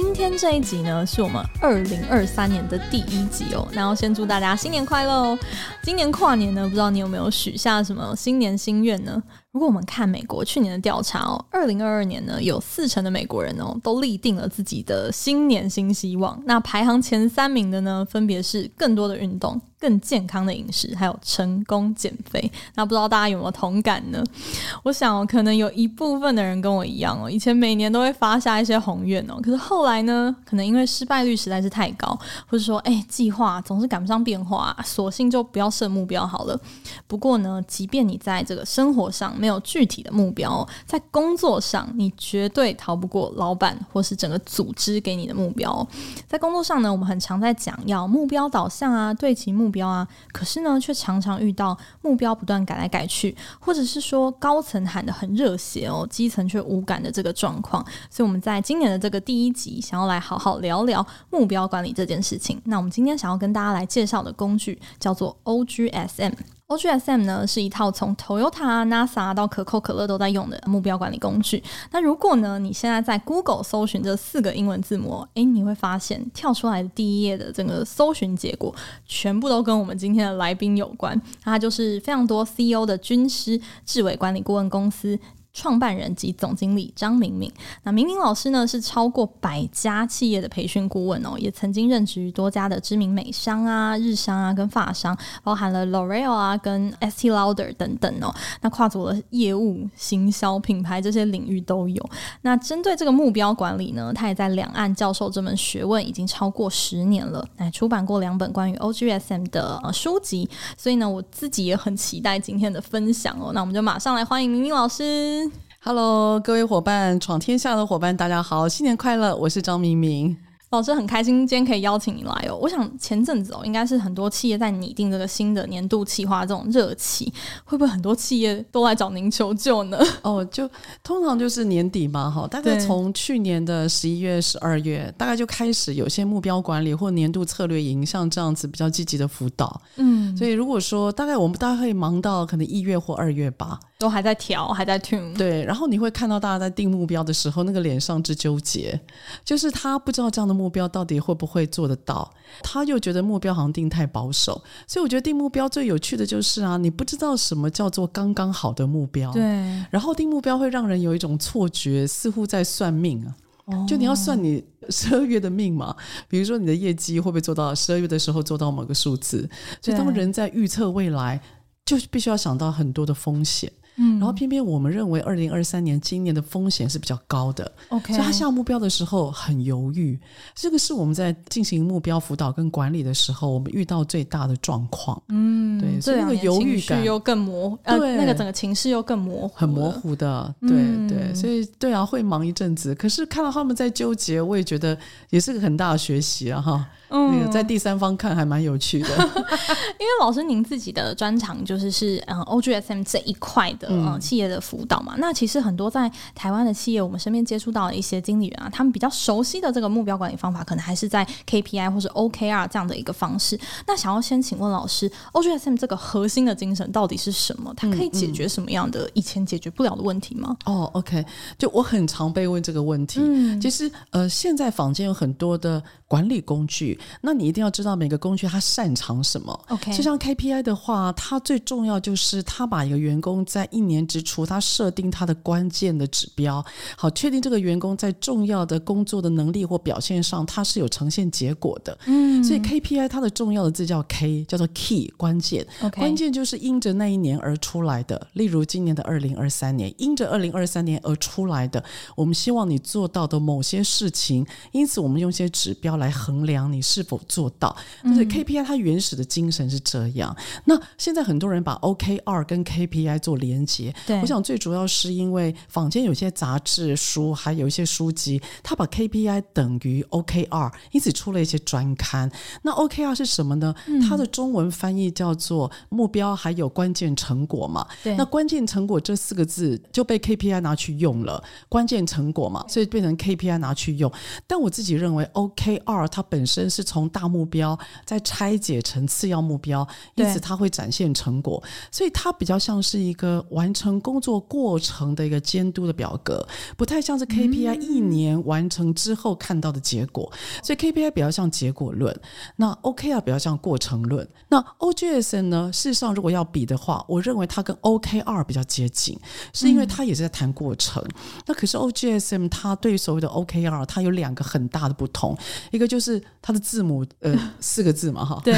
今天这一集呢，是我们二零二三年的第一集哦。然后先祝大家新年快乐哦！今年跨年呢，不知道你有没有许下什么新年心愿呢？如果我们看美国去年的调查哦，二零二二年呢，有四成的美国人哦都立定了自己的新年新希望。那排行前三名的呢，分别是更多的运动。更健康的饮食，还有成功减肥，那不知道大家有没有同感呢？我想，可能有一部分的人跟我一样哦，以前每年都会发下一些宏愿哦，可是后来呢，可能因为失败率实在是太高，或者说，哎，计划总是赶不上变化，索性就不要设目标好了。不过呢，即便你在这个生活上没没有具体的目标，在工作上，你绝对逃不过老板或是整个组织给你的目标。在工作上呢，我们很常在讲要目标导向啊，对齐。目标啊，可是呢，却常常遇到目标不断改来改去，或者是说高层喊得很热血哦，基层却无感的这个状况。所以我们在今年的这个第一集，想要来好好聊聊目标管理这件事情。那我们今天想要跟大家来介绍的工具叫做 OGSM。OGSM 呢，是一套从 Toyota、NASA 到可口可乐都在用的目标管理工具。那如果呢，你现在在 Google 搜寻这四个英文字母，诶，你会发现跳出来的第一页的整个搜寻结果，全部都跟我们今天的来宾有关。那它就是非常多 CEO 的军师、智伟管理顾问公司。创办人及总经理张明明，那明明老师呢，是超过百家企业的培训顾问哦，也曾经任职于多家的知名美商啊、日商啊跟法商，包含了 L'Oreal 啊跟 ST Lauder 等等哦。那跨足了业务、行销、品牌这些领域都有。那针对这个目标管理呢，他也在两岸教授这门学问已经超过十年了，那出版过两本关于 OGSM 的书籍。所以呢，我自己也很期待今天的分享哦。那我们就马上来欢迎明明老师。Hello，各位伙伴，闯天下的伙伴，大家好，新年快乐！我是张明明。老师很开心今天可以邀请你来哦。我想前阵子哦，应该是很多企业在拟定这个新的年度计划这种热气，会不会很多企业都来找您求救呢？哦，就通常就是年底嘛，哈，大概从去年的十一月、十二月，大概就开始有些目标管理或年度策略营，像这样子比较积极的辅导。嗯，所以如果说大概我们大概会忙到可能一月或二月吧。都还在调，还在 tune。对，然后你会看到大家在定目标的时候，那个脸上之纠结，就是他不知道这样的目标到底会不会做得到，他又觉得目标好像定太保守。所以我觉得定目标最有趣的就是啊，你不知道什么叫做刚刚好的目标。对。然后定目标会让人有一种错觉，似乎在算命啊。哦。就你要算你十二月的命嘛，比如说你的业绩会不会做到十二月的时候做到某个数字。所以当人在预测未来，就必须要想到很多的风险。嗯，然后偏偏我们认为二零二三年今年的风险是比较高的，OK，所以他下目标的时候很犹豫，这个是我们在进行目标辅导跟管理的时候，我们遇到最大的状况。嗯，对，所以那个犹豫感。又更模糊，对，那个整个情绪又更模糊，很模糊的，对、嗯、对，所以对啊，会忙一阵子。可是看到他们在纠结，我也觉得也是个很大的学习啊，哈。嗯，那个在第三方看还蛮有趣的，因为老师您自己的专长就是是嗯 OGSM 这一块的嗯，嗯企业的辅导嘛。那其实很多在台湾的企业，我们身边接触到的一些经理人啊，他们比较熟悉的这个目标管理方法，可能还是在 KPI 或是 OKR 这样的一个方式。那想要先请问老师，OGSM 这个核心的精神到底是什么？它可以解决什么样的以前解决不了的问题吗？嗯嗯、哦，OK，就我很常被问这个问题。嗯，其实呃，现在坊间有很多的管理工具。那你一定要知道每个工具它擅长什么。OK，就像 KPI 的话，它最重要就是它把一个员工在一年之初，它设定他的关键的指标，好确定这个员工在重要的工作的能力或表现上，他是有呈现结果的。嗯，所以 KPI 它的重要的字叫 K，叫做 Key 关键。Okay. 关键就是因着那一年而出来的。例如今年的二零二三年，因着二零二三年而出来的，我们希望你做到的某些事情，因此我们用一些指标来衡量你是否。做到，就是 KPI 它原始的精神是这样。嗯、那现在很多人把 OKR 跟 KPI 做连连接。我想最主要是因为坊间有些杂志书，还有一些书籍，它把 KPI 等于 OKR，因此出了一些专刊。那 OKR 是什么呢？嗯、它的中文翻译叫做目标，还有关键成果嘛。对，那关键成果这四个字就被 KPI 拿去用了，关键成果嘛，所以变成 KPI 拿去用。但我自己认为 OKR 它本身是从大目标再拆解成次要目标，因此它会展现成果，所以它比较像是一个完成工作过程的一个监督的表格，不太像是 KPI 一年完成之后看到的结果。所以 KPI 比较像结果论，那 OKR 比较像过程论。那 OGSN 呢？事实上，如果要比的话，我认为它跟 OKR 比较接近，是因为它也是在谈过程。那可是 OGSM 它对于所谓的 OKR，它有两个很大的不同，一个就是它的字母呃四个字嘛哈，对。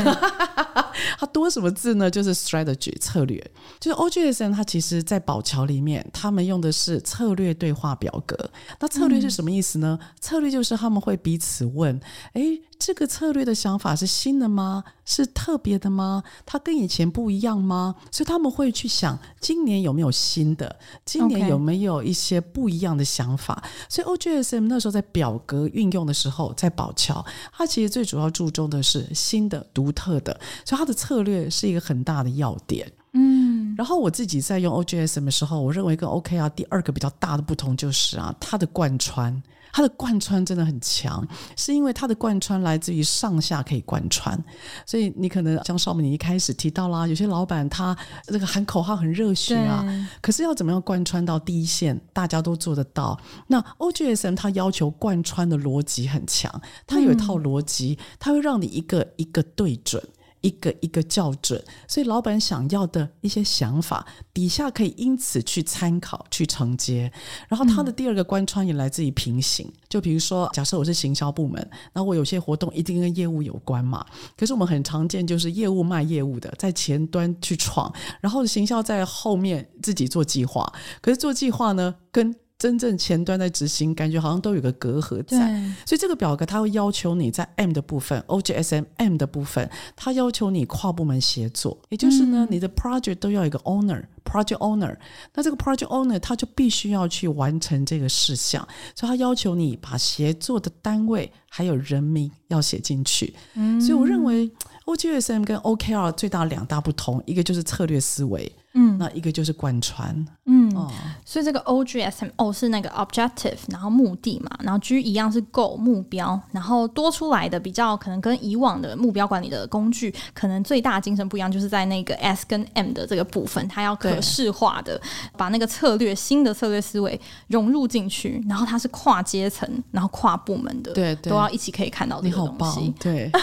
它多什么字呢？就是 strategy 策略，就是 OGSM 它其实在宝桥里面，他们用的是策略对话表格。那策略是什么意思呢？嗯、策略就是他们会彼此问：诶，这个策略的想法是新的吗？是特别的吗？它跟以前不一样吗？所以他们会去想，今年有没有新的？今年有没有一些不一样的想法.所以 OGSM 那时候在表格运用的时候，在宝桥，它其实最主要注重的是新的、独特的，所以它的策略是一个很大的要点。嗯，然后我自己在用 OGSM 的时候，我认为跟 OKR 第二个比较大的不同就是啊，它的贯穿。它的贯穿真的很强，是因为它的贯穿来自于上下可以贯穿，所以你可能像绍敏你一开始提到啦，有些老板他这个喊口号很热血啊，可是要怎么样贯穿到第一线，大家都做得到。那 OGSM 它要求贯穿的逻辑很强，它有一套逻辑，它会让你一个一个对准。一个一个校准，所以老板想要的一些想法，底下可以因此去参考、去承接。然后他的第二个贯穿也来自于平行，嗯、就比如说，假设我是行销部门，那我有些活动一定跟业务有关嘛。可是我们很常见就是业务卖业务的，在前端去闯，然后行销在后面自己做计划。可是做计划呢，跟真正前端在执行，感觉好像都有个隔阂在，所以这个表格它会要求你在 M 的部分，OGSM M 的部分，它要求你跨部门协作，也就是呢，你的 project 都要有一个 owner，project owner，那这个 project owner 他就必须要去完成这个事项，所以他要求你把协作的单位还有人名要写进去，所以我认为 OGSM 跟 OKR 最大两大不同，一个就是策略思维。嗯，那一个就是贯穿，嗯，哦、所以这个 O G S M O 是那个 objective，然后目的嘛，然后 G 一样是 goal 目标，然后多出来的比较可能跟以往的目标管理的工具，可能最大精神不一样，就是在那个 S 跟 M 的这个部分，它要可视化的把那个策略新的策略思维融入进去，然后它是跨阶层，然后跨部门的，对，对，都要一起可以看到这个东西，对。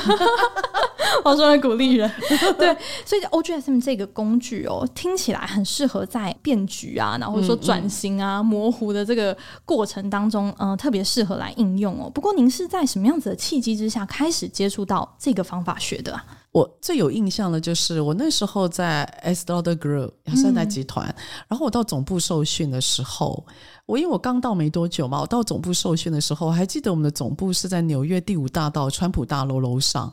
我说来鼓励人，对，所以 OGSM 这个工具哦，听起来很适合在变局啊，然后说转型啊、模糊的这个过程当中，嗯、特别适合来应用哦。不过您是在什么样子的契机之下开始接触到这个方法学的啊？我最有印象的就是我那时候在 Estée Lauder Group 雅诗兰黛集团，然后我到总部受训的时候。我因为我刚到没多久嘛，我到总部受训的时候，还记得我们的总部是在纽约第五大道川普大楼楼上。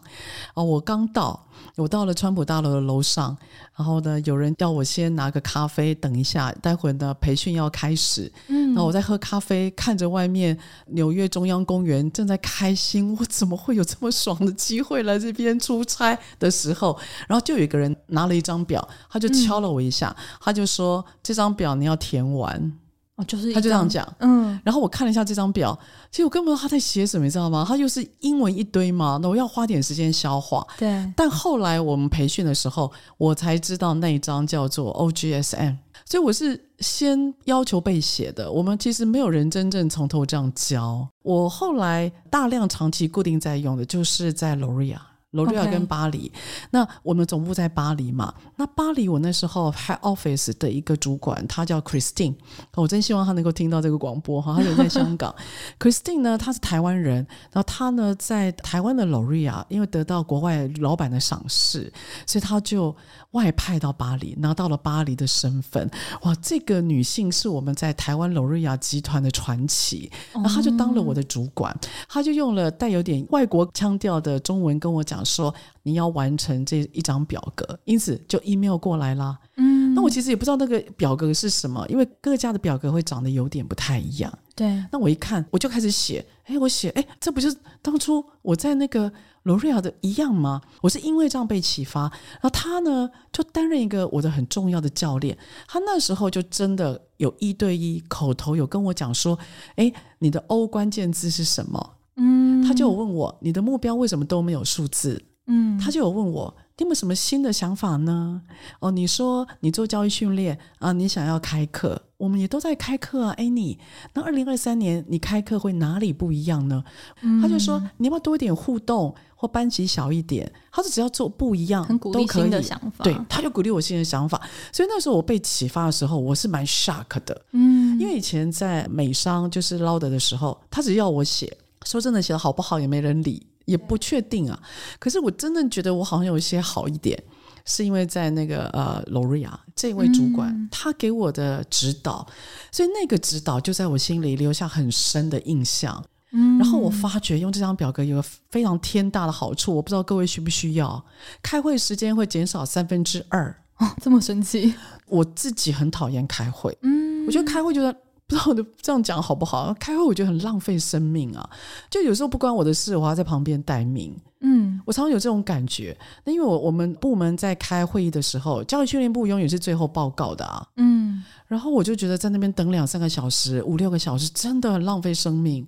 哦，我刚到，我到了川普大楼的楼上，然后呢，有人叫我先拿个咖啡，等一下，待会儿呢培训要开始。嗯，然后我在喝咖啡，看着外面纽约中央公园正在开心，我怎么会有这么爽的机会来这边出差的时候，然后就有一个人拿了一张表，他就敲了我一下，嗯、他就说：“这张表你要填完。”哦，就是他就这样讲，嗯，然后我看了一下这张表，其实我根本不知道他在写什么，你知道吗？他又是英文一堆嘛，那我要花点时间消化。对，但后来我们培训的时候，我才知道那一张叫做 OGSM，所以我是先要求被写的。我们其实没有人真正从头这样教。我后来大量长期固定在用的就是在 L'Oréal。罗瑞亚跟巴黎.那我们总部在巴黎嘛？那巴黎我那时候 head office 的一个主管，他叫 Christine，我真希望他能够听到这个广播哈。他人在香港，Christine 呢，他是台湾人，然后他呢在台湾的罗瑞亚，因为得到国外老板的赏识，所以他就外派到巴黎，拿到了巴黎的身份。哇，这个女性是我们在台湾罗瑞亚集团的传奇，然后她就当了我的主管，她就用了带有点外国腔调的中文跟我讲。说你要完成这一张表格，因此就 email 过来啦。嗯，那我其实也不知道那个表格是什么，因为各家的表格会长得有点不太一样。对，那我一看，我就开始写。哎，我写，哎，这不就是当初我在那个罗瑞亚的一样吗？我是因为这样被启发，然后他呢就担任一个我的很重要的教练。他那时候就真的有一对一口头有跟我讲说，哎，你的 O 关键字是什么？嗯，他就有问我，你的目标为什么都没有数字？嗯，他就有问我。你有没有什么新的想法呢？哦，你说你做教育训练啊，你想要开课，我们也都在开课啊。哎，你那二零二三年你开课会哪里不一样呢？嗯、他就说你要不要多一点互动，或班级小一点。他说只要做不一样，很鼓励新的想法。对，他就鼓励我新的想法。所以那时候我被启发的时候，我是蛮 shock 的。嗯，因为以前在美商就是 Lauder 的时候，他只要我写，说真的写的好不好也没人理。也不确定啊，可是我真的觉得我好像有一些好一点，是因为在那个呃，Loria 这位主管、嗯、他给我的指导，所以那个指导就在我心里留下很深的印象。嗯，然后我发觉用这张表格有个非常天大的好处，我不知道各位需不需要，开会时间会减少三分之二。哦，这么神奇！我自己很讨厌开会，嗯，我觉得开会觉得。不知道我的这样讲好不好？开会我觉得很浪费生命啊！就有时候不关我的事，我要在旁边待命。嗯，我常常有这种感觉。那因为我我们部门在开会议的时候，教育训练部永远是最后报告的啊。嗯。然后我就觉得在那边等两三个小时、五六个小时，真的很浪费生命。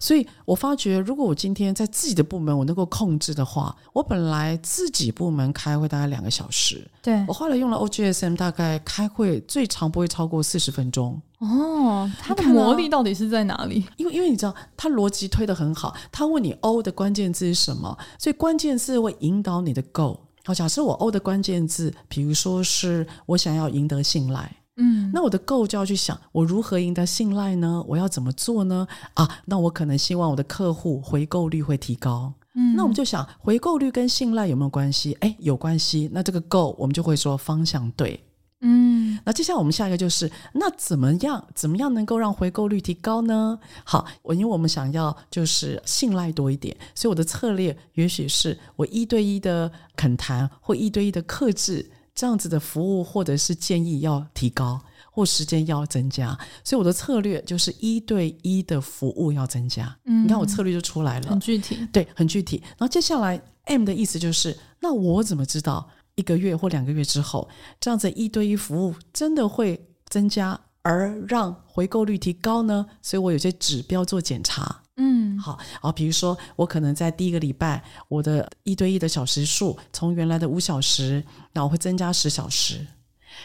所以我发觉，如果我今天在自己的部门我能够控制的话，我本来自己部门开会大概两个小时，对，我后来用了 OGSM，大概开会最长不会超过四十分钟。哦，它的魔力到底是在哪里？因为因为你知道，它逻辑推得很好。他问你 O 的关键字是什么，所以关键字会引导你的 Go。好，假设我 O 的关键字，比如说是我想要赢得信赖。嗯，那我的 Go 就要去想，我如何赢得信赖呢？我要怎么做呢？啊，那我可能希望我的客户回购率会提高。嗯，那我们就想回购率跟信赖有没有关系？哎，有关系。那这个 Go 我们就会说方向对。嗯，那接下来我们下一个就是，那怎么样？怎么样能够让回购率提高呢？好，我因为我们想要就是信赖多一点，所以我的策略也许是我一对一的恳谈或一对一的克制。这样子的服务或者是建议要提高，或时间要增加，所以我的策略就是一对一的服务要增加。嗯，你看我策略就出来了，很具体，对，很具体。然后接下来 M 的意思就是，那我怎么知道一个月或两个月之后，这样子一对一服务真的会增加，而让回购率提高呢？所以我有些指标做检查。嗯，好，然后比如说我可能在第一个礼拜，我的一对一的小时数从原来的五小时，那我会增加十小时。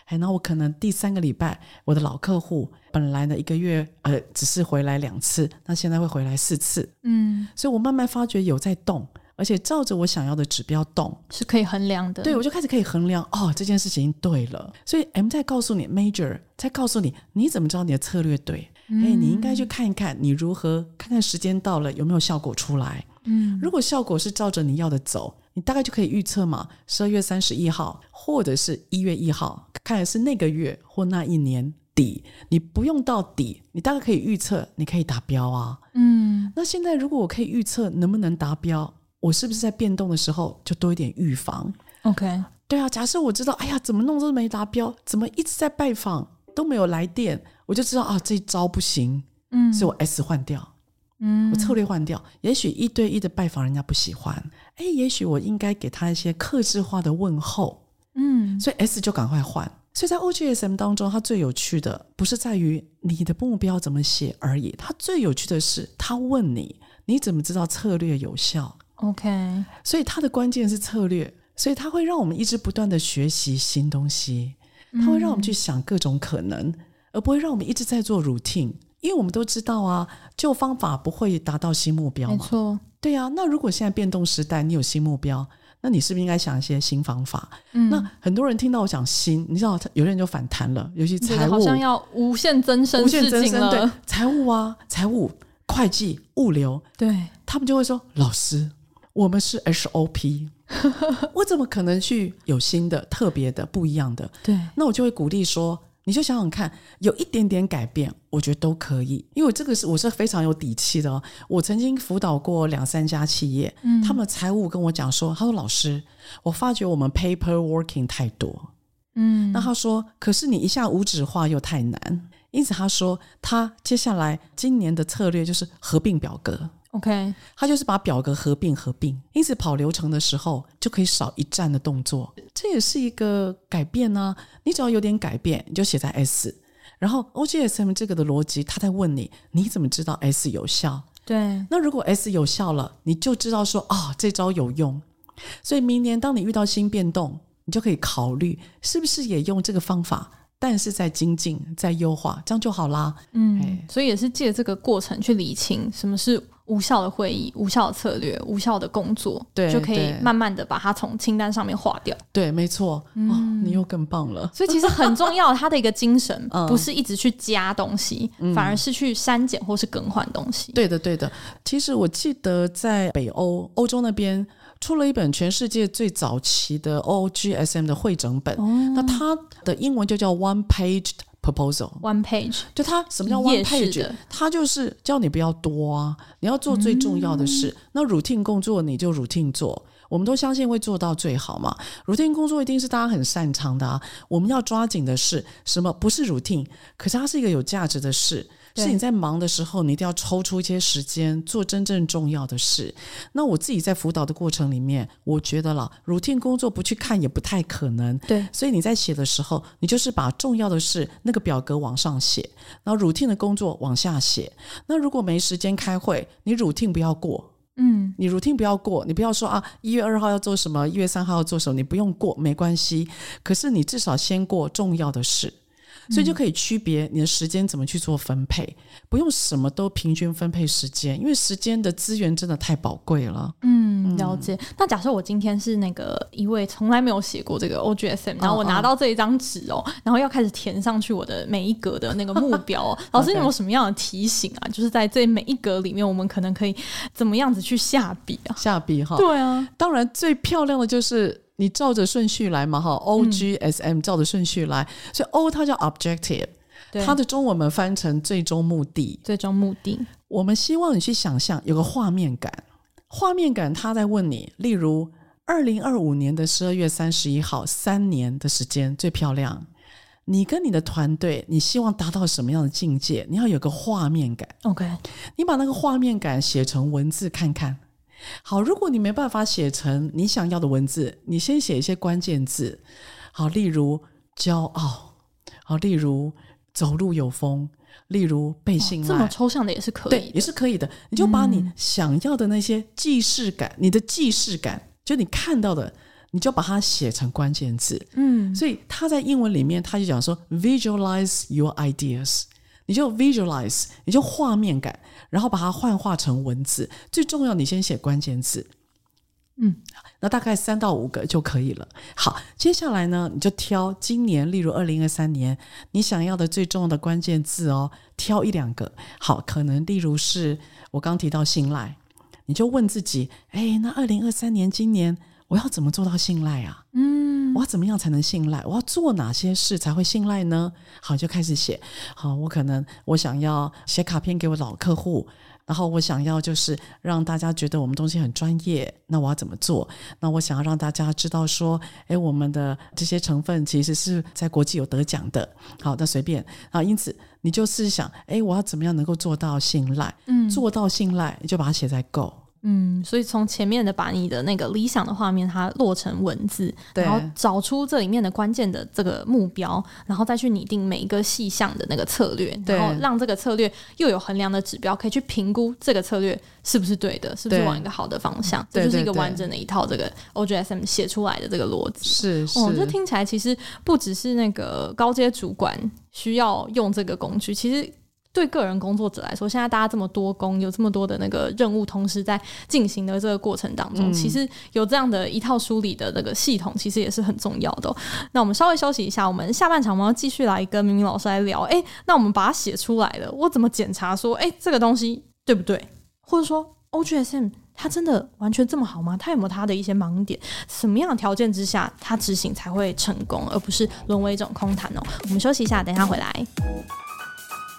哎，那我可能第三个礼拜，我的老客户本来呢一个月呃只是回来两次，那现在会回来四次。嗯，所以我慢慢发觉有在动，而且照着我想要的指标动，是可以衡量的。对，我就开始可以衡量哦，这件事情对了。所以 M 在告诉你，Major 在告诉你，你怎么知道你的策略对？哎，你应该去看一看，你如何看看时间到了有没有效果出来。嗯，如果效果是照着你要的走，你大概就可以预测嘛，十二月三十一号或者是一月一号，看的是那个月或那一年底，你不用到底，你大概可以预测，你可以达标啊。嗯，那现在如果我可以预测能不能达标，我是不是在变动的时候就多一点预防？OK，对啊，假设我知道，哎呀，怎么弄都没达标，怎么一直在拜访都没有来电。我就知道啊，这一招不行，嗯，所以我 S 换掉，嗯，我策略换掉。也许一对一的拜访人家不喜欢，哎，也许我应该给他一些克制化的问候，嗯，所以 S 就赶快换。所以在 OGSM 当中，它最有趣的不是在于你的目标怎么写而已，它最有趣的是他问你，你怎么知道策略有效？OK，所以它的关键是策略，所以它会让我们一直不断的学习新东西，它会让我们去想各种可能。而不会让我们一直在做 routine，因为我们都知道啊，旧方法不会达到新目标嘛。没错，对啊。那如果现在变动时代，你有新目标，那你是不是应该想一些新方法？嗯。那很多人听到我讲新，你知道，有人就反弹了，尤其财务好像要无限增生，无限增生。对，财务啊，财务、会计、物流，对，他们就会说：“老师，我们是 SOP，我怎么可能去有新的、特别的、不一样的？”对，那我就会鼓励说。你就想想看，有一点点改变，我觉得都可以，因为这个是我是非常有底气的哦。我曾经辅导过两三家企业，嗯，他们财务跟我讲说，他说老师，我发觉我们 paper working 太多，嗯，那他说，可是你一下无纸化又太难，因此他说他接下来今年的策略就是合并表格。OK，他就是把表格合并合并，因此跑流程的时候就可以少一站的动作，这也是一个改变呢、啊。你只要有点改变，你就写在 S，然后 OGSM 这个的逻辑，他在问你，你怎么知道 S 有效？对，那如果 S 有效了，你就知道说啊、哦，这招有用。所以明年当你遇到新变动，你就可以考虑是不是也用这个方法，但是在精进、在优化，这样就好啦。嗯，所以也是借这个过程去理清什么是。无效的会议、无效的策略、无效的工作，对，就可以慢慢的把它从清单上面划掉。对，没错。嗯、哦，你又更棒了。所以其实很重要，它的一个精神 不是一直去加东西，嗯、反而是去删减或是更换东西。对的，对的。其实我记得在北欧、欧洲那边出了一本全世界最早期的 OGSM 的汇整本，哦、那它的英文就叫 One Page。Proposal one page，就它什么叫 one page？它就是叫你不要多啊，你要做最重要的事。嗯、那 routine 工作你就 routine 做，我们都相信会做到最好嘛。routine 工作一定是大家很擅长的啊，我们要抓紧的是什么？不是 routine，可是它是一个有价值的事。是你在忙的时候，你一定要抽出一些时间做真正重要的事。那我自己在辅导的过程里面，我觉得了，routine 工作不去看也不太可能。对，所以你在写的时候，你就是把重要的事那个表格往上写，然后 routine 的工作往下写。那如果没时间开会，你 routine 不要过。嗯，你 routine 不要过，你不要说啊，一月二号要做什么，一月三号要做什么，你不用过，没关系。可是你至少先过重要的事。所以就可以区别你的时间怎么去做分配，不用什么都平均分配时间，因为时间的资源真的太宝贵了。嗯，了解。那假设我今天是那个一位从来没有写过这个 OGSM，然后我拿到这一张纸哦，然后要开始填上去我的每一格的那个目标。老师，你有没有什么样的提醒啊？就是在这每一格里面，我们可能可以怎么样子去下笔啊？下笔哈？对啊，当然最漂亮的就是。你照着顺序来嘛，哈，O G S M 照着顺序来，嗯、所以 O 它叫 objective，对。它的中文我们翻成最终目的。最终目的，我们希望你去想象有个画面感，画面感，他在问你，例如二零二五年的十二月三十一号，三年的时间最漂亮，你跟你的团队，你希望达到什么样的境界？你要有个画面感，OK，你把那个画面感写成文字看看。好，如果你没办法写成你想要的文字，你先写一些关键字。好，例如骄傲，好，例如走路有风，例如被信赖。这么抽象的也是可以，对，也是可以的。你就把你想要的那些既视感，嗯、你的既视感，就你看到的，你就把它写成关键字。嗯，所以他在英文里面他就讲说，visualize your ideas。你就 visualize，你就画面感，然后把它幻化成文字。最重要，你先写关键字，嗯，那大概三到五个就可以了。好，接下来呢，你就挑今年，例如二零二三年，你想要的最重要的关键字哦，挑一两个。好，可能例如是我刚提到信赖，你就问自己，哎，那二零二三年今年我要怎么做到信赖啊？嗯。我要怎么样才能信赖？我要做哪些事才会信赖呢？好，就开始写。好，我可能我想要写卡片给我老客户，然后我想要就是让大家觉得我们东西很专业。那我要怎么做？那我想要让大家知道说，诶，我们的这些成分其实是在国际有得奖的。好，那随便啊。因此，你就是想，诶，我要怎么样能够做到信赖？嗯，做到信赖，你就把它写在 Go。嗯，所以从前面的把你的那个理想的画面，它落成文字，对然后找出这里面的关键的这个目标，然后再去拟定每一个细项的那个策略，对然后让这个策略又有衡量的指标，可以去评估这个策略是不是对的，是不是往一个好的方向，这就是一个完整的一套这个 OGSM 写出来的这个逻辑。是是，哦，这听起来其实不只是那个高阶主管需要用这个工具，其实。对个人工作者来说，现在大家这么多工，有这么多的那个任务同时在进行的这个过程当中，嗯、其实有这样的一套梳理的那个系统，其实也是很重要的、哦。那我们稍微休息一下，我们下半场我们要继续来跟明明老师来聊。哎，那我们把它写出来了，我怎么检查说，哎，这个东西对不对？或者说，OGSM 它真的完全这么好吗？它有没有它的一些盲点？什么样的条件之下，它执行才会成功，而不是沦为一种空谈哦？我们休息一下，等一下回来。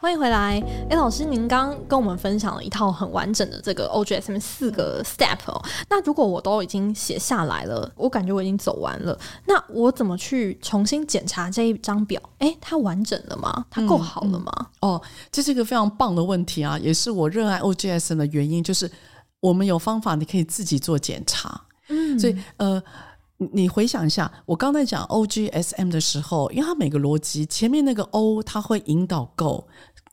欢迎回来。哎，老师，您刚跟我们分享了一套很完整的这个 OGSM 四个 step 哦。那如果我都已经写下来了，我感觉我已经走完了，那我怎么去重新检查这一张表？哎，它完整了吗？它够好了吗？嗯嗯、哦，这是一个非常棒的问题啊，也是我热爱 OGSM 的原因，就是我们有方法，你可以自己做检查。嗯，所以呃。你回想一下，我刚才讲 OGSM 的时候，因为它每个逻辑前面那个 O 它会引导 Go。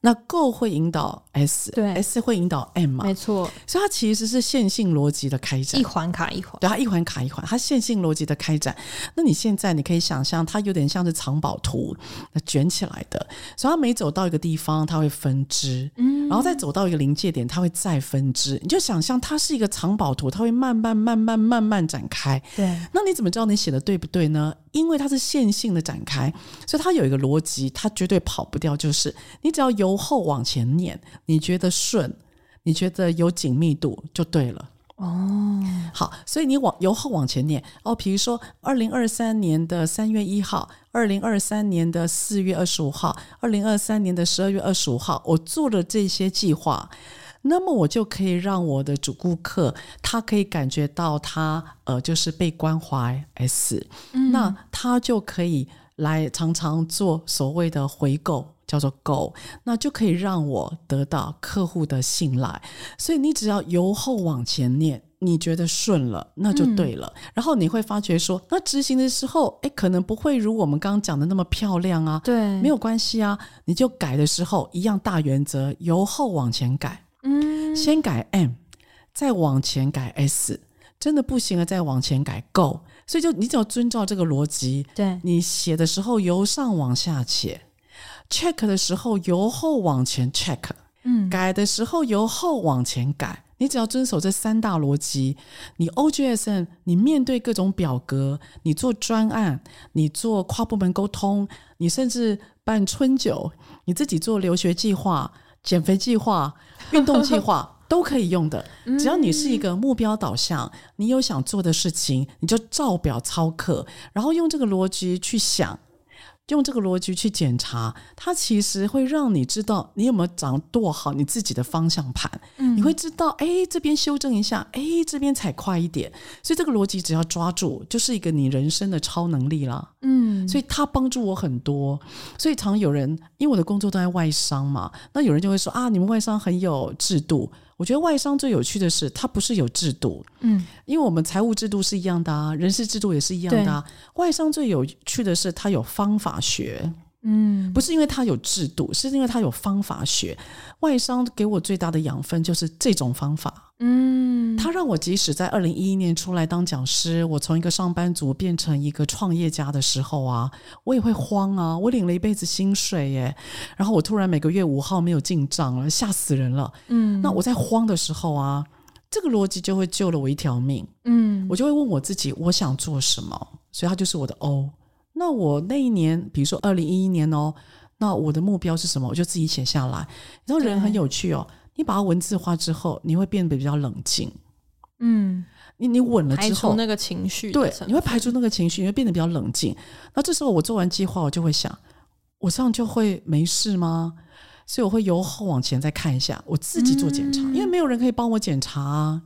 那 Go 会引导 S，对，S 会引导 M 嘛？没错，所以它其实是线性逻辑的开展，一环卡一环，对，它一环卡一环，它线性逻辑的开展。那你现在你可以想象，它有点像是藏宝图，那卷起来的，所以它每走到一个地方，它会分支，嗯，然后再走到一个临界点，它会再分支。你就想象它是一个藏宝图，它会慢慢慢慢慢慢展开。对，那你怎么知道你写的对不对呢？因为它是线性的展开，所以它有一个逻辑，它绝对跑不掉。就是你只要由后往前念，你觉得顺，你觉得有紧密度就对了。哦，好，所以你往由后往前念哦。比如说，二零二三年的三月一号，二零二三年的四月二十五号，二零二三年的十二月二十五号，我做了这些计划。那么我就可以让我的主顾客，他可以感觉到他呃，就是被关怀 S，嗯，那他就可以来常常做所谓的回购，叫做 Go，那就可以让我得到客户的信赖。所以你只要由后往前念，你觉得顺了，那就对了。嗯，然后你会发觉说，那执行的时候，诶，可能不会如我们刚刚讲的那么漂亮啊。对，没有关系啊，你就改的时候一样大原则，由后往前改。嗯，先改 M，再往前改 S，真的不行了，再往前改 Go。所以就你只要遵照这个逻辑，对，你写的时候由上往下写，check 的时候由后往前 check，嗯，改的时候由后往前改。你只要遵守这三大逻辑，你 OGSN，你面对各种表格，你做专案，你做跨部门沟通，你甚至办春酒，你自己做留学计划。减肥计划、运动计划 都可以用的，只要你是一个目标导向，你有想做的事情，你就照表操课，然后用这个逻辑去想。用这个逻辑去检查，它其实会让你知道你有没有掌舵好你自己的方向盘。嗯，你会知道，哎，这边修正一下，哎，这边踩快一点。所以这个逻辑只要抓住，就是一个你人生的超能力了。嗯，所以他帮助我很多。所以常有人，因为我的工作都在外商嘛，那有人就会说啊，你们外商很有制度。我觉得外商最有趣的是，它不是有制度，嗯，因为我们财务制度是一样的啊，人事制度也是一样的啊。外商最有趣的是，它有方法学，嗯，不是因为它有制度，是因为它有方法学。外商给我最大的养分就是这种方法。嗯，他让我即使在二零一一年出来当讲师，我从一个上班族变成一个创业家的时候啊，我也会慌啊，我领了一辈子薪水耶，然后我突然每个月五号没有进账了，吓死人了。嗯，那我在慌的时候啊，这个逻辑就会救了我一条命。嗯，我就会问我自己，我想做什么？所以它就是我的 O。那我那一年，比如说二零一一年哦，那我的目标是什么？我就自己写下来。然后人很有趣哦。你把它文字化之后，你会变得比较冷静。嗯，你你稳了之后，排除那个情绪，对，你会排除那个情绪，你会变得比较冷静。那这时候我做完计划，我就会想，我这样就会没事吗？所以我会由后往前再看一下，我自己做检查，嗯、因为没有人可以帮我检查啊。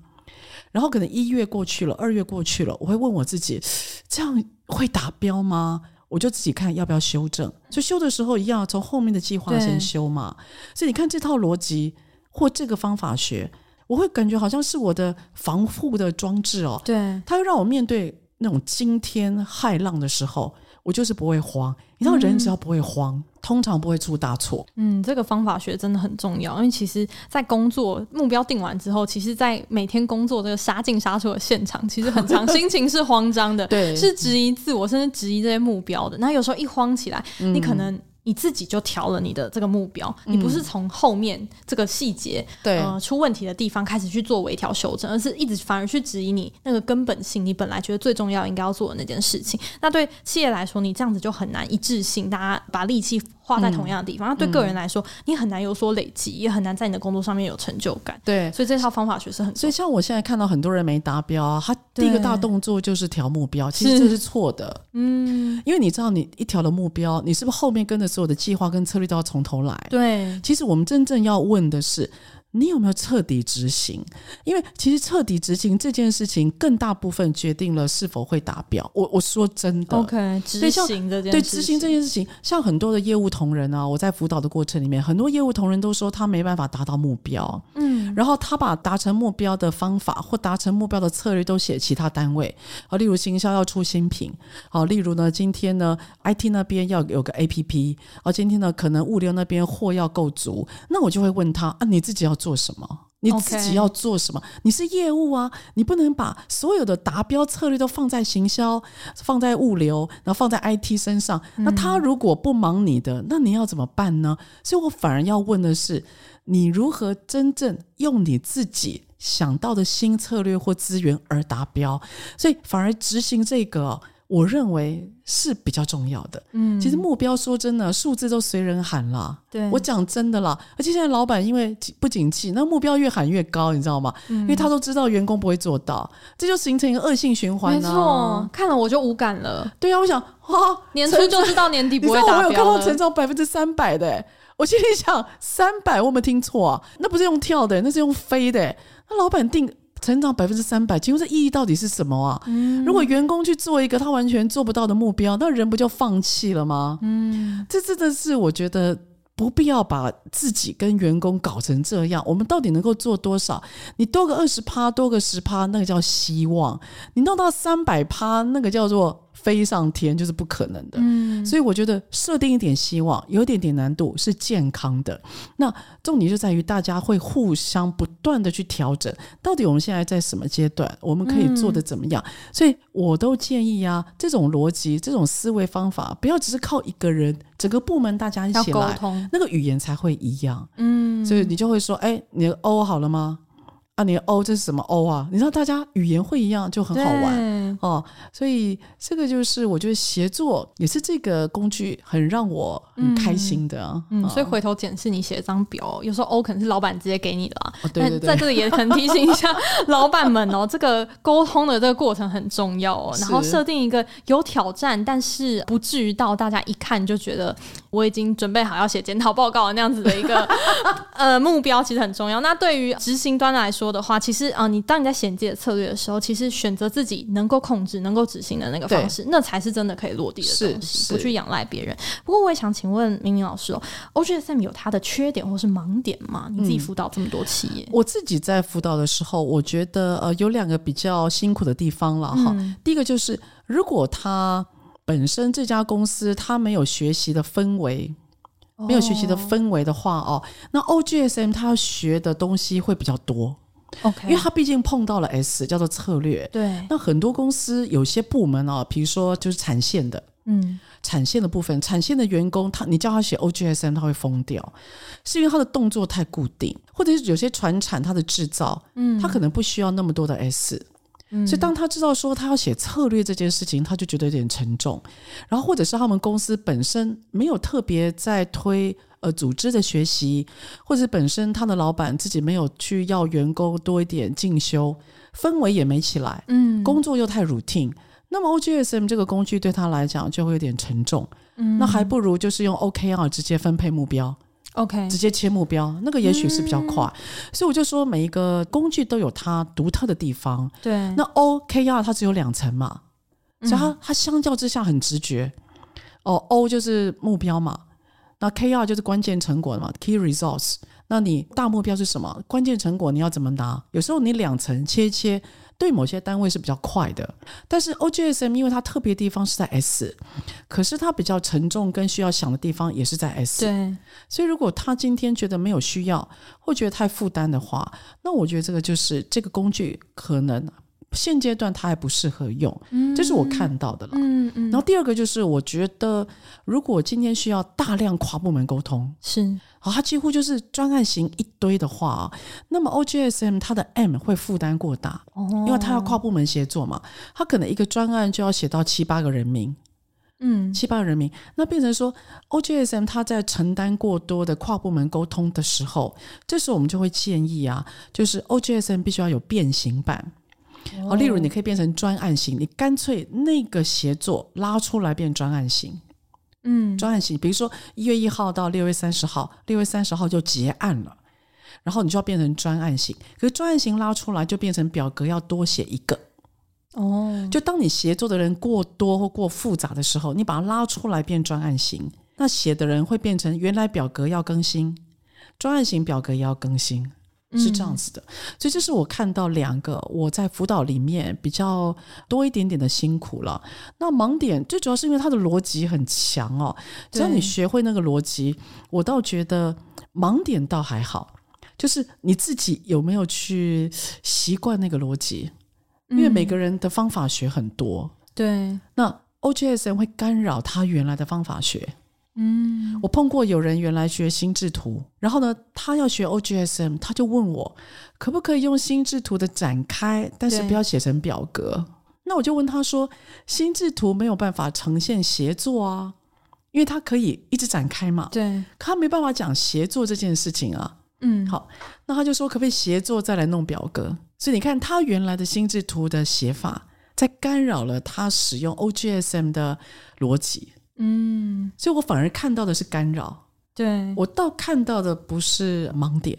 然后可能一月过去了，二月过去了，我会问我自己，这样会达标吗？我就自己看要不要修正。所以修的时候一样，从后面的计划先修嘛。所以你看这套逻辑。或这个方法学，我会感觉好像是我的防护的装置哦。对，它会让我面对那种惊天骇浪的时候，我就是不会慌。你知道，人只要不会慌，嗯、通常不会出大错。嗯，这个方法学真的很重要，因为其实，在工作目标定完之后，其实，在每天工作这个杀进杀出的现场，其实很长 心情是慌张的，对，是质疑自我，甚至质疑这些目标的。那有时候一慌起来，嗯、你可能。你自己就调了你的这个目标，嗯、你不是从后面这个细节，对，呃，出问题的地方开始去做微调修正，而是一直反而去质疑你那个根本性，你本来觉得最重要应该要做的那件事情。那对企业来说，你这样子就很难一致性，大家把力气。花在同样的地方，那、嗯、对个人来说，嗯、你很难有所累积，也很难在你的工作上面有成就感。对，所以这套方法确实很。所以像我现在看到很多人没达标啊，他第一个大动作就是调目标，其实这是错的。嗯，因为你知道，你一调了目标，你是不是后面跟着所所有的计划跟策略都要从头来。对，其实我们真正要问的是。你有没有彻底执行？因为其实彻底执行这件事情，更大部分决定了是否会达标。我我说真的，OK，执行这件对执行这件事情，像很多的业务同仁啊，我在辅导的过程里面，很多业务同仁都说他没办法达到目标，嗯，然后他把达成目标的方法或达成目标的策略都写其他单位啊，例如行销要出新品，好，例如呢，今天呢，IT 那边要有个 APP，啊，今天呢，可能物流那边货要够足，那我就会问他啊，你自己要。做什么？你自己要做什么.你是业务啊，你不能把所有的达标策略都放在行销、放在物流，然后放在 IT 身上。那他如果不忙你的，那你要怎么办呢？所以我反而要问的是，你如何真正用你自己想到的新策略或资源而达标？所以反而执行这个。我认为是比较重要的。嗯，其实目标说真的，数字都随人喊了。对，我讲真的啦。而且现在老板因为不景气，那目标越喊越高，你知道吗？嗯，因为他都知道员工不会做到，这就形成一个恶性循环。没错，看了我就无感了。对啊，我想啊，年初就知道年底不会达标。我有看到成长百分之三百的，我心里想三百，我有没有听错啊？那不是用跳的，那是用飞的。那老板定。成长百分之三百，请问这意义到底是什么啊？嗯，如果员工去做一个他完全做不到的目标，那人不就放弃了吗？嗯，这真的是我觉得不必要把自己跟员工搞成这样。我们到底能够做多少？你多个二十趴，多个十趴，那个叫希望；你弄到三百趴，那个叫做。飞上天就是不可能的，嗯，所以我觉得设定一点希望，有一点点难度是健康的。那重点就在于大家会互相不断的去调整，到底我们现在在什么阶段，我们可以做的怎么样？嗯，所以我都建议啊，这种逻辑、这种思维方法，不要只是靠一个人，整个部门大家一起来，那个语言才会一样。嗯，所以你就会说，哎，你的 O 好了吗？啊，你的 O 这是什么 O 啊？你知道大家语言会一样就很好玩哦，所以这个就是我觉得协作也是这个工具很让我很开心的。嗯，嗯，所以回头检视你写一张表，有时候 O 可能是老板直接给你的啊。哦，对对对，在这里也很提醒一下老板们哦，这个沟通的这个过程很重要哦。然后设定一个有挑战，但是不至于到大家一看就觉得我已经准备好要写检讨报告了那样子的一个 呃目标，其实很重要。那对于执行端来说，的话，其实啊，你当你在写自己的策略的时候，其实选择自己能够控制、能够执行的那个方式，那才是真的可以落地的东西，不去仰赖别人。不过，我也想请问明明老师哦，OGSM 有它的缺点或是盲点吗？你自己辅导这么多企业，嗯、我自己在辅导的时候，我觉得呃，有两个比较辛苦的地方了哈、嗯。第一个就是，如果他本身这家公司它没有学习的氛围。没有学习的氛围的话哦，那 OGSM 它要学的东西会比较多。OK，因为它毕竟碰到了 S 叫做策略，对。那很多公司有些部门哦，比如说就是产线的，嗯，产线的部分，产线的员工他你叫他写 OGSM 他会疯掉，是因为他的动作太固定，或者是有些船产他的制造，嗯，他可能不需要那么多的 S，嗯，所以当他知道说他要写策略这件事情，他就觉得有点沉重，然后或者是他们公司本身没有特别在推。呃，组织的学习，或者本身他的老板自己没有去要员工多一点进修，氛围也没起来，嗯，工作又太 routine，那么 OGSM 这个工具对他来讲就会有点沉重，嗯，那还不如就是用 OKR 直接分配目标，OK，直接切目标，那个也许是比较快，嗯，所以我就说每一个工具都有它独特的地方，对，那 OKR 它只有两层嘛，所以它它相较之下很直觉，哦，O 就是目标嘛。那 K R 就是关键成果嘛，Key Results。那你大目标是什么？关键成果你要怎么拿？有时候你两层切切，对某些单位是比较快的。但是 O G S M 因为它特别地方是在 S，可是它比较沉重跟需要想的地方也是在 S。对。所以如果他今天觉得没有需要，或觉得太负担的话，那我觉得这个就是这个工具可能。现阶段它还不适合用，嗯，这是我看到的了。嗯嗯。然后第二个就是，我觉得如果今天需要大量跨部门沟通，是，好，它几乎就是专案型一堆的话，那么 OGSM 它的 M 会负担过大，哦，因为它要跨部门协作嘛，它可能一个专案就要写到七八个人名，嗯，七八个人名，那变成说 OGSM 它在承担过多的跨部门沟通的时候，这时候我们就会建议啊，就是 OGSM 必须要有变形版。哦，例如你可以变成专案型，你干脆那个协作拉出来变专案型，嗯，专案型，比如说一月一号到六月三十号，六月三十号就结案了，然后你就要变成专案型。可是专案型拉出来就变成表格要多写一个。哦，就当你协作的人过多或过复杂的时候，你把它拉出来变专案型，那写的人会变成原来表格要更新，专案型表格也要更新。是这样子的，所以这是我看到两个我在辅导里面比较多一点点的辛苦了。那盲点最主要是因为他的逻辑很强哦，只要你学会那个逻辑，我倒觉得盲点倒还好，就是你自己有没有去习惯那个逻辑，因为每个人的方法学很多。对，那 OGSM 会干扰他原来的方法学。嗯，我碰过有人原来学心智图，然后呢，他要学 OGSM，他就问我可不可以用心智图的展开，但是不要写成表格。那我就问他说，心智图没有办法呈现协作啊，因为他可以一直展开嘛。对，可他没办法讲协作这件事情啊。嗯，好，那他就说可不可以协作再来弄表格？所以你看，他原来的心智图的写法，在干扰了他使用 OGSM 的逻辑。嗯，所以我反而看到的是干扰，对，我倒看到的不是盲点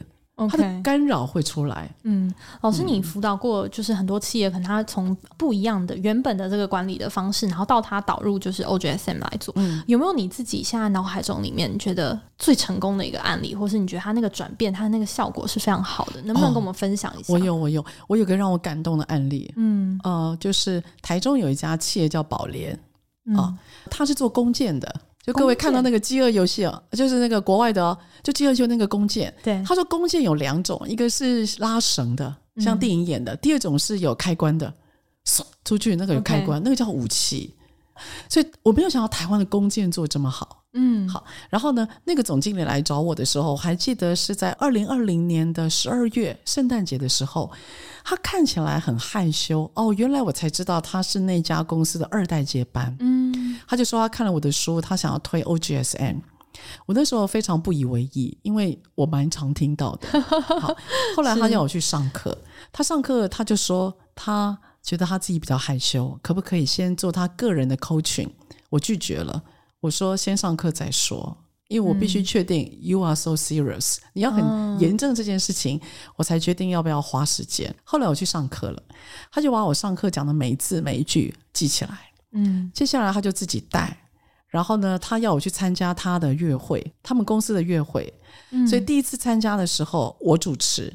它的干扰会出来。嗯，老师，你辅导过就是很多企业，可能他从不一样的原本的这个管理的方式，然后到他导入就是 OGSM 来做，嗯，有没有你自己现在脑海中里面觉得最成功的一个案例，或是你觉得他那个转变，他的那个效果是非常好的，能不能跟我们分享一下？哦，我有，我有，我有个让我感动的案例，嗯，呃，就是台中有一家企业叫宝莲。啊、嗯哦，他是做弓箭的，就各位看到那个饥饿游戏哦，就是那个国外的哦，就饥饿就那个弓箭。对，他说弓箭有两种，一个是拉绳的，像电影演的；嗯、第二种是有开关的，嗖出去那个有开关.那个叫武器。所以我没有想到台湾的弓箭做这么好。嗯，好。然后呢，那个总经理来找我的时候，我还记得是在二零二零年的十二月圣诞节的时候，他看起来很害羞。哦，原来我才知道他是那家公司的二代接班。嗯，他就说他看了我的书，他想要推 OGSM。我那时候非常不以为意，因为我蛮常听到的。好，后来他叫我去上课，他上课他就说他觉得他自己比较害羞，可不可以先做他个人的 coaching？我拒绝了。我说先上课再说，因为我必须确定 you are so serious，你要很严正这件事情，嗯，我才决定要不要花时间。后来我去上课了，他就把我上课讲的每一字每一句记起来。嗯，接下来他就自己带，然后呢，他要我去参加他的月会，他们公司的月会。所以第一次参加的时候我主持，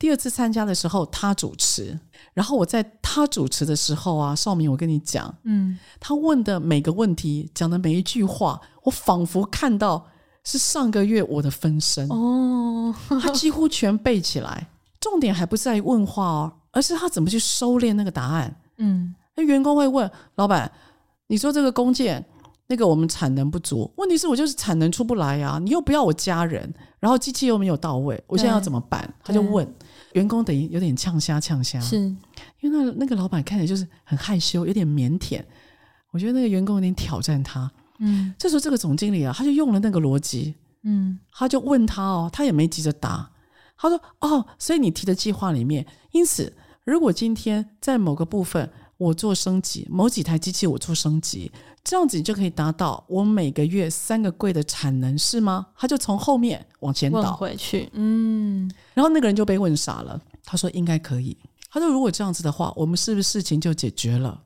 第二次参加的时候他主持。然后我在他主持的时候啊，少明，我跟你讲，嗯，他问的每个问题，讲的每一句话，我仿佛看到是上个月我的分身哦，他几乎全背起来。重点还不在于问话哦，而是他怎么去收敛那个答案。嗯，那员工会问老板，你说这个弓箭，那个我们产能不足，问题是我就是产能出不来呀，你又不要我加人，然后机器又没有到位，我现在要怎么办？他就问。员工等于有点呛虾呛虾，是因为那那个老板看起来就是很害羞，有点腼腆。我觉得那个员工有点挑战他。嗯，这时候这个总经理啊，他就用了那个逻辑，嗯，他就问他哦，他也没急着答。他说：“哦，所以你提的计划里面，因此如果今天在某个部分我做升级，某几台机器我做升级，这样子你就可以达到我每个月三个柜的产能，是吗？”他就从后面往前倒回去，嗯。然后那个人就被问傻了。他说：“应该可以。”他说：“如果这样子的话，我们是不是事情就解决了？”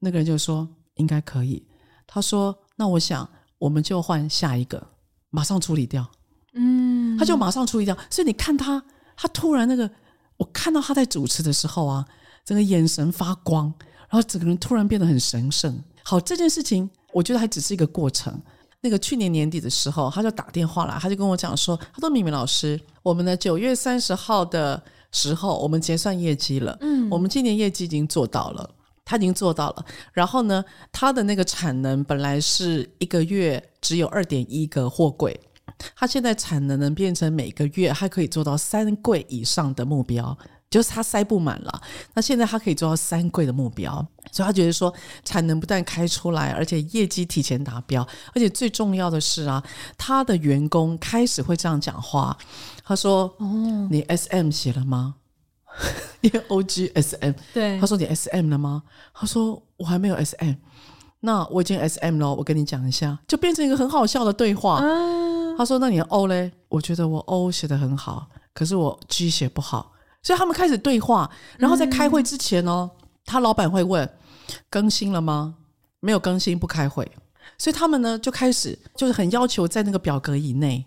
那个人就说：“应该可以。”他说：“那我想我们就换下一个，马上处理掉。”嗯，他就马上处理掉。所以你看他，他突然那个，我看到他在主持的时候啊，整个眼神发光，然后整个人突然变得很神圣。好，这件事情我觉得还只是一个过程。那个去年年底的时候，他就打电话来，他就跟我讲说：“他说，敏敏老师，我们的九月三十号的时候，我们结算业绩了。嗯，我们今年业绩已经做到了，他已经做到了。然后呢，他的那个产能本来是一个月只有二点一个货柜，他现在产能能变成每个月还可以做到三柜以上的目标。”就是他塞不满了，那现在他可以做到三柜的目标，所以他觉得说产能不但开出来，而且业绩提前达标，而且最重要的是啊，他的员工开始会这样讲话。他说：“哦，你 SM 写了吗？因为 OGSM。对，他说你 SM 了吗？他说我还没有 SM。那我已经 SM 了，我跟你讲一下，就变成一个很好笑的对话。嗯、他说：“那你的 O 嘞？”我觉得我 O 写的很好，可是我 G 写不好。所以他们开始对话，然后在开会之前哦，嗯、他老板会问：“更新了吗？没有更新不开会。”所以他们呢就开始就是很要求在那个表格以内，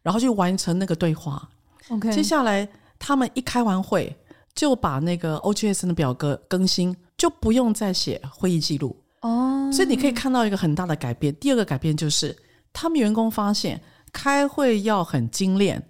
然后去完成那个对话。OK，接下来他们一开完会，就把那个 OGSM 的表格更新，就不用再写会议记录。哦，所以你可以看到一个很大的改变。第二个改变就是，他们员工发现开会要很精炼，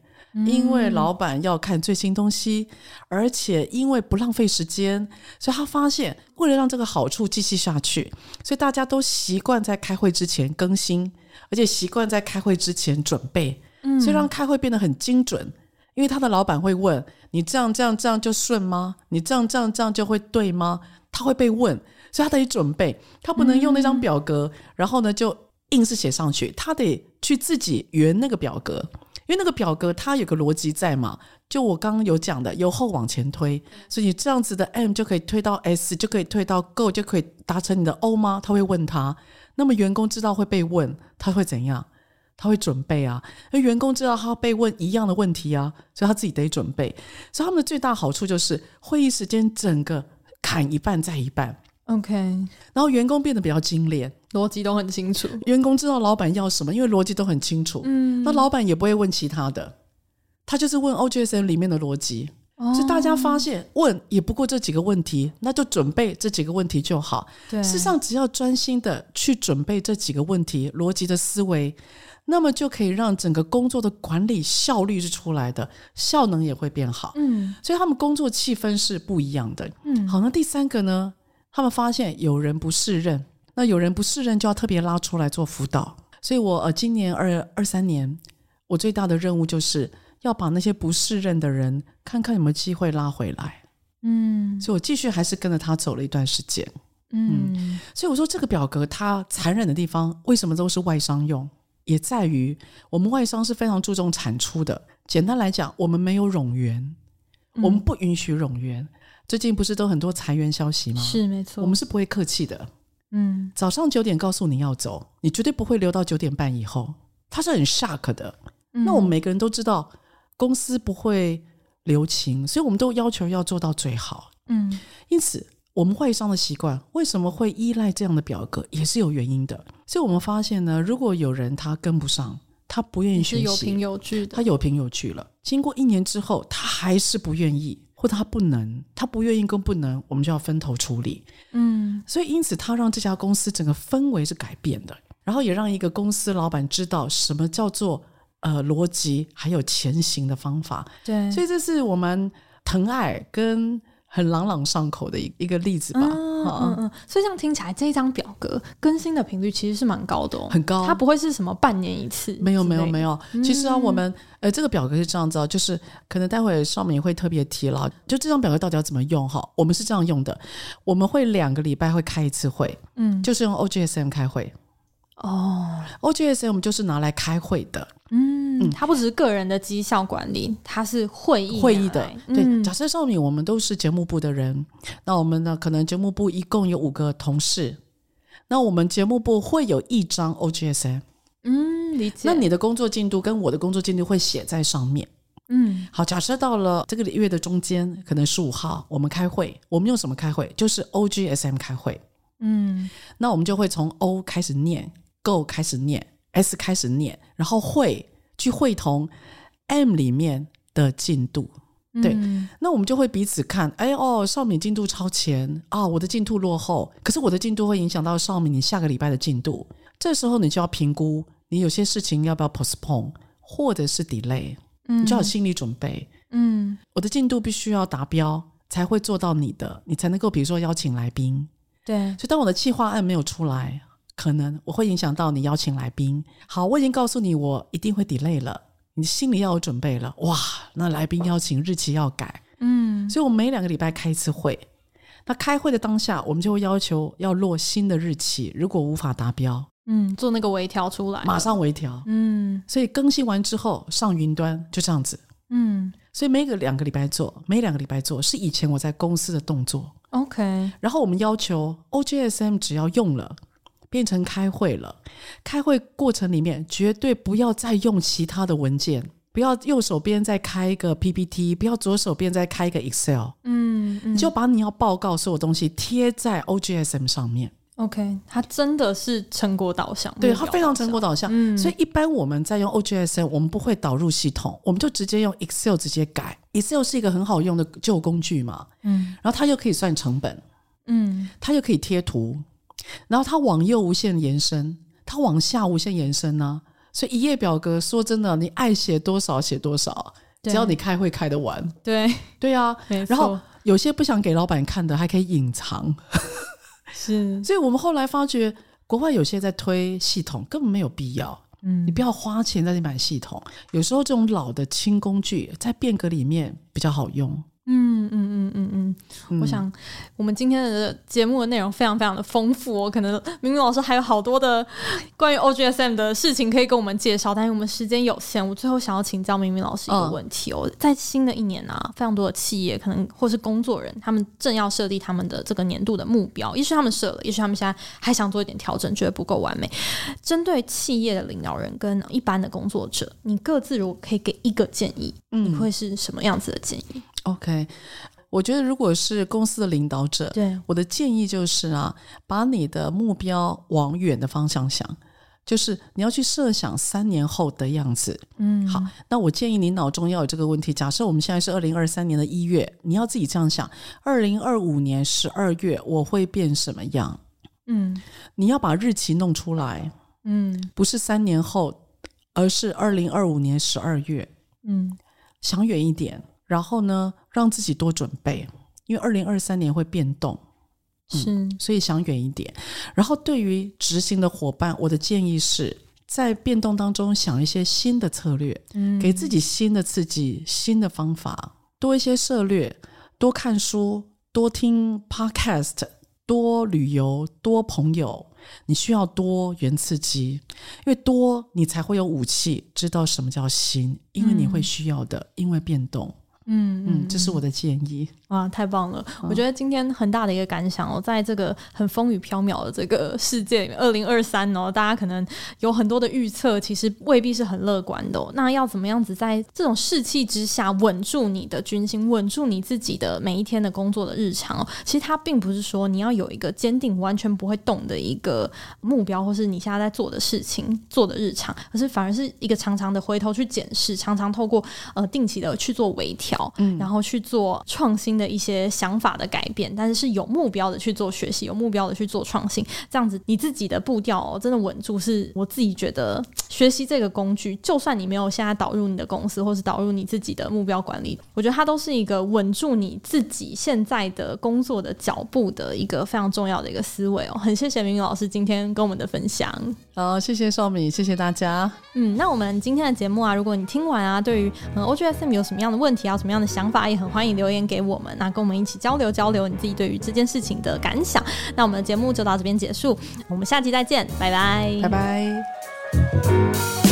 因为老板要看最新东西，而且因为不浪费时间，所以他发现为了让这个好处继续下去，所以大家都习惯在开会之前更新，而且习惯在开会之前准备，所以让开会变得很精准。因为他的老板会问你这样这样这样就顺吗？你这样这样这样就会对吗？他会被问。所以他得准备，他不能用那张表格，嗯、然后呢就硬是写上去，他得去自己圆那个表格，因为那个表格它有个逻辑在嘛。就我刚刚有讲的，由后往前推，所以你这样子的 M 就可以推到 S，就可以推到 Go，就可以达成你的 O 吗？他会问他。那么员工知道会被问，他会怎样？他会准备啊。因为员工知道他被问一样的问题啊，所以他自己得准备。所以他们的最大好处就是会议时间整个砍一半再一半。OK，然后员工变得比较精炼，逻辑都很清楚。员工知道老板要什么，因为逻辑都很清楚。嗯，那老板也不会问其他的，他就是问 OGSM 里面的逻辑。哦，所以大家发现问也不过这几个问题，那就准备这几个问题就好。对，事实上只要专心的去准备这几个问题，逻辑的思维，那么就可以让整个工作的管理效率是出来的，效能也会变好。嗯，所以他们工作气氛是不一样的。嗯，好，那第三个呢？他们发现有人不适任，那有人不适任就要特别拉出来做辅导。所以我呃，今年二二三年，我最大的任务就是要把那些不适任的人，看看有没有机会拉回来。嗯，所以我继续还是跟着他走了一段时间。嗯，嗯，所以我说这个表格它残忍的地方，为什么都是外商用？也在于我们外商是非常注重产出的。简单来讲，我们没有冗员，我们不允许冗员。最近不是都很多裁员消息吗？是没错，我们是不会客气的。嗯，早上九点告诉你要走，你绝对不会留到九点半以后。他是很 shock 的。嗯、那我们每个人都知道，公司不会留情，所以我们都要求要做到最好。嗯，因此我们外商的习惯为什么会依赖这样的表格，也是有原因的。所以我们发现呢，如果有人他跟不上，他不愿意学习，有凭有据的，他有凭有据了。经过一年之后，他还是不愿意。或者他不能，他不愿意跟不能，我们就要分头处理。嗯，所以因此他让这家公司整个氛围是改变的，然后也让一个公司老板知道什么叫做呃逻辑，还有前行的方法。对，所以这是我们疼爱跟。很朗朗上口的一一个例子吧，嗯嗯嗯，所以这样听起来，这一张表格更新的频率其实是蛮高的哦，很高，它不会是什么半年一次，没有没有没有，其实啊，我们呃这个表格是这样子，就是可能待会上面也会特别提了，就这张表格到底要怎么用哈，我们是这样用？的，我们会两个礼拜会开一次会，嗯，就是用 OGSM 开会，哦，OGSM 就是拿来开会的。嗯，嗯，它不只是个人的绩效管理，它是会议会议的。对，嗯、假设上面我们都是节目部的人，那我们呢，可能节目部一共有五个同事，那我们节目部会有一张 OGSM。嗯，理解。那你的工作进度跟我的工作进度会写在上面。嗯，好，假设到了这个月的中间，可能十五号，我们开会，我们用什么开会？就是 OGSM 开会。嗯，那我们就会从 O 开始念，Go 开始念。S 开始念，然后会去会同 M 里面的进度，对，嗯、那我们就会彼此看，哎哦，少敏进度超前啊，我的进度落后，可是我的进度会影响到少敏你下个礼拜的进度，这时候你就要评估，你有些事情要不要 postpone 或者是 delay，嗯、你就要有心理准备，嗯，我的进度必须要达标才会做到你的，你才能够比如说邀请来宾，对，所以当我的企划案没有出来。可能我会影响到你邀请来宾。好，我已经告诉你，我一定会 delay 了，你心里要有准备了。哇，那来宾邀请日期要改，嗯，所以我每两个礼拜开一次会。那开会的当下，我们就会要求要落新的日期。如果无法达标，嗯，做那个微调出来，马上微调，嗯。所以更新完之后上云端，就这样子，嗯。所以每个两个礼拜做，每两个礼拜做，是以前我在公司的动作。OK。然后我们要求 OGSM 只要用了。变成开会了。开会过程里面绝对不要再用其他的文件，不要右手边再开一个 PPT，不要左手边再开一个 Excel。嗯，嗯，你就把你要报告所有东西贴在 OGSM 上面。OK，它真的是成果导向，对，它非常成果导向。嗯，所以一般我们在用 OGSM，我们不会导入系统，我们就直接用 Excel 直接改。Excel 是一个很好用的旧工具嘛，嗯，然后它又可以算成本，嗯，它又可以贴图，然后它往右无限延伸，它往下无限延伸呢、啊。所以一页表格，说真的，你爱写多少写多少，只要你开会开得完。对，对啊，然后有些不想给老板看的，还可以隐藏。是，所以我们后来发觉，国外有些在推系统，根本没有必要。嗯，你不要花钱在买系统，有时候这种老的轻工具在变革里面比较好用。嗯嗯嗯嗯嗯，我想我们今天的节目的内容非常非常的丰富哦，可能明明老师还有好多的关于 OGSM 的事情可以跟我们介绍，但是我们时间有限，我最后想要请教明明老师一个问题。哦，在新的一年啊，非常多的企业可能或是工作人，他们正要设立他们的这个年度的目标，也许他们设了，也许他们现在还想做一点调整，觉得不够完美。针对企业的领导人跟一般的工作者，你各自如果可以给一个建议，你会是什么样子的建议？OK，我觉得如果是公司的领导者，对我的建议就是啊，把你的目标往远的方向想，就是你要去设想三年后的样子。嗯，好，那我建议你脑中要有这个问题。假设我们现在是二零二三年的一月，你要自己这样想：二零二五年十二月我会变什么样？嗯，你要把日期弄出来。嗯，不是三年后，而是二零二五年十二月。嗯，想远一点。然后呢，让自己多准备，因为二零二三年会变动，是、嗯，所以想远一点。然后对于执行的伙伴，我的建议是在变动当中想一些新的策略，嗯，给自己新的刺激、新的方法，多一些策略，多看书，多听 podcast，多旅游，多朋友。你需要多元刺激，因为多你才会有武器，知道什么叫新，因为你会需要的，嗯、因为变动。嗯嗯，这是我的建议。哇，太棒了！我觉得今天很大的一个感想哦，在这个很风雨飘渺的这个世界里面，二零二三哦，大家可能有很多的预测，其实未必是很乐观的哦。那要怎么样子在这种士气之下稳住你的军心，稳住你自己的每一天的工作的日常哦？其实它并不是说你要有一个坚定、完全不会动的一个目标，或是你现在在做的事情、做的日常，而是反而是一个常常的回头去检视，常常透过呃定期的去做微调，嗯，然后去做创新的一些想法的改变，但是是有目标的去做学习，有目标的去做创新，这样子你自己的步调哦，真的稳住。是我自己觉得学习这个工具，就算你没有现在导入你的公司，或是导入你自己的目标管理，我觉得它都是一个稳住你自己现在的工作的脚步的一个非常重要的一个思维哦。很谢谢明明老师今天跟我们的分享。好，谢谢少敏，谢谢大家。嗯，那我们今天的节目啊，如果你听完啊，对于嗯 OGSM 有什么样的问题啊，有什么样的想法，也很欢迎留言给我那跟我们一起交流交流你自己对于这件事情的感想。那我们的节目就到这边结束，我们下期再见，拜拜，拜拜。